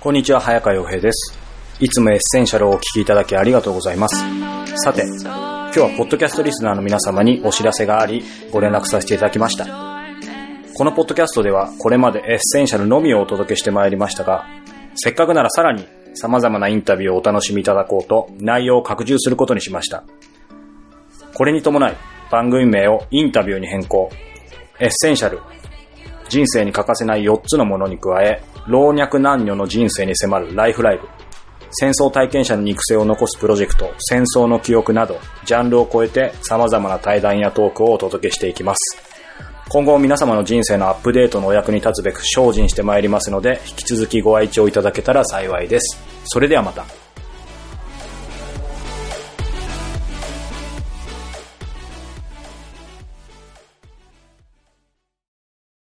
こんにちは、早川洋平です。いつもエッセンシャルをお聞きいただきありがとうございます。さて、今日はポッドキャストリスナーの皆様にお知らせがあり、ご連絡させていただきました。このポッドキャストでは、これまでエッセンシャルのみをお届けしてまいりましたが、せっかくならさらに様々なインタビューをお楽しみいただこうと、内容を拡充することにしました。これに伴い、番組名をインタビューに変更。エッセンシャル。人生に欠かせない4つのものに加え、老若男女の人生に迫るライフライブ。戦争体験者の肉声を残すプロジェクト、戦争の記憶など、ジャンルを超えて様々な対談やトークをお届けしていきます。今後皆様の人生のアップデートのお役に立つべく精進してまいりますので、引き続きご愛聴いただけたら幸いです。それではまた。